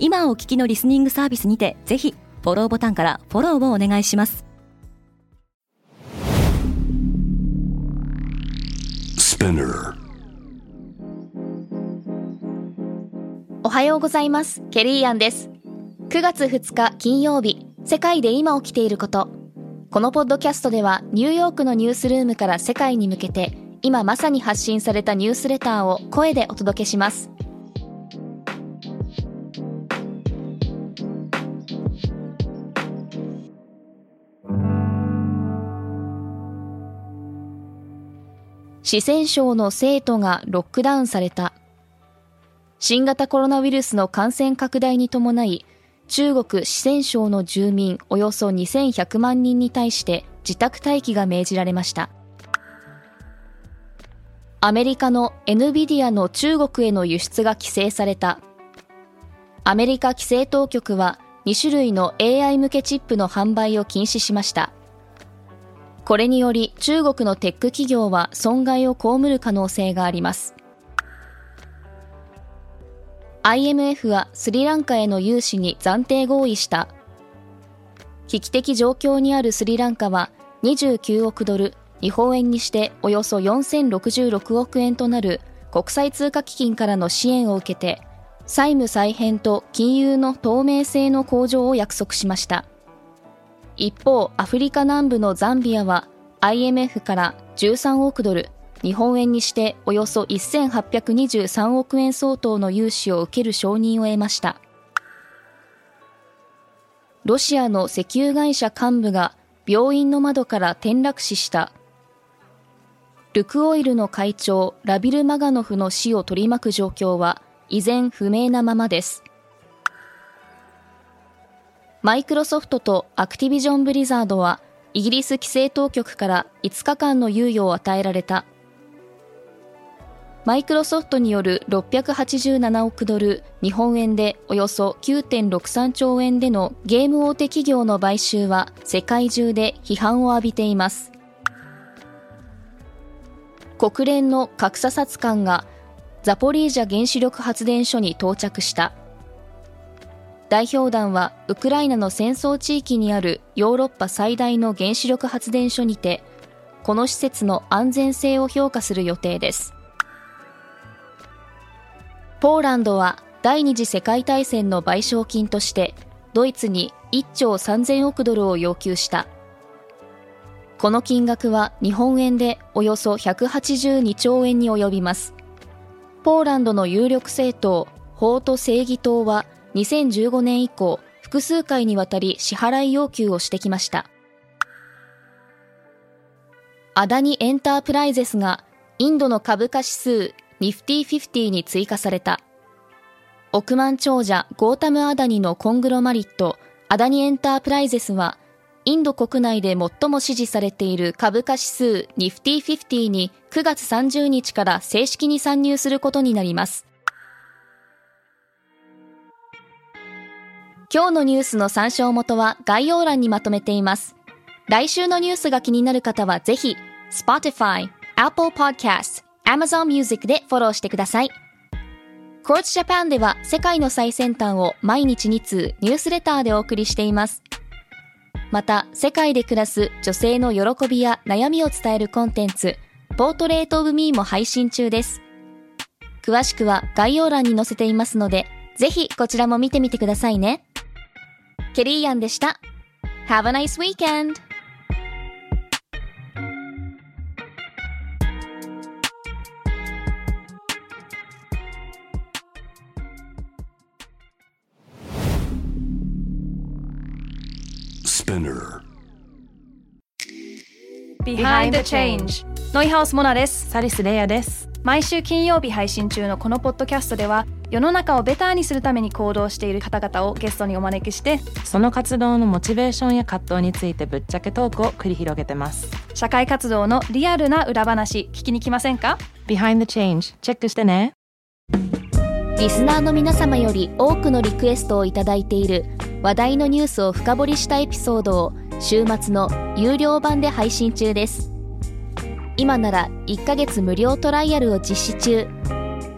今お聞きのリスニングサービスにてぜひフォローボタンからフォローをお願いします。おはようございます。ケリーアンです。9月2日金曜日世界で今起きていること。このポッドキャストではニューヨークのニュースルームから世界に向けて今まさに発信されたニュースレターを声でお届けします四川省の生徒がロックダウンされた。新型コロナウイルスの感染拡大に伴い、中国四川省の住民およそ2100万人に対して自宅待機が命じられました。アメリカの NVIDIA の中国への輸出が規制された。アメリカ規制当局は2種類の AI 向けチップの販売を禁止しました。これにより中国のテック企業は損害を被る可能性があります。IMF はスリランカへの融資に暫定合意した。危機的状況にあるスリランカは29億ドル、日本円にしておよそ4066億円となる国際通貨基金からの支援を受けて、債務再編と金融の透明性の向上を約束しました。一方、アフリカ南部のザンビアは IMF から13億ドル、日本円にしておよそ1823億円相当の融資を受ける承認を得ました。ロシアの石油会社幹部が病院の窓から転落死した。ルクオイルの会長ラビル・マガノフの死を取り巻く状況は依然不明なままです。マイクロソフトとアクティビジョン・ブリザードはイギリス規制当局から5日間の猶予を与えられた。マイクロソフトによる687億ドル日本円でおよそ9.63兆円でのゲーム大手企業の買収は世界中で批判を浴びています。国連の核査察官がザポリージャ原子力発電所に到着した。代表団はウクライナの戦争地域にあるヨーロッパ最大の原子力発電所にてこの施設の安全性を評価する予定です。ポーランドは第二次世界大戦の賠償金としてドイツに1兆3000億ドルを要求した。この金額は日本円でおよそ182兆円に及びます。ポーランドの有力政党法と正義党は2015年以降、複数回にわたり支払い要求をしてきました。アダニエンタープライゼスがインドの株価指数ニフティ50に追加された。億万長者ゴータム・アダニのコングロマリットアダニエンタープライゼスはインド国内で最も支持されている株価指数ニフティ50に9月30日から正式に参入することになります。今日のニュースの参照元は概要欄にまとめています。来週のニュースが気になる方はぜひ、Spotify、Apple Podcast、Amazon Music でフォローしてください。Courts Japan では世界の最先端を毎日2通ニュースレターでお送りしています。また、世界で暮らす女性の喜びや悩みを伝えるコンテンツ、ポートレートオブミーも配信中です。詳しくは概要欄に載せていますので、ぜひこちらも見てみてくださいね。ケリーアンでした。Have a nice weekend! ノイハウスモナですサリスレイヤです毎週金曜日配信中のこのポッドキャストでは世の中をベターにするために行動している方々をゲストにお招きしてその活動のモチベーションや葛藤についてぶっちゃけトークを繰り広げてます。社会活動のリアルな裏話聞きに来ませんか？Behind the Change チェックしてね。リスナーの皆様より多くのリクエストをいただいている話題のニュースを深掘りしたエピソードを週末の有料版で配信中です。今なら1ヶ月無料トライアルを実施中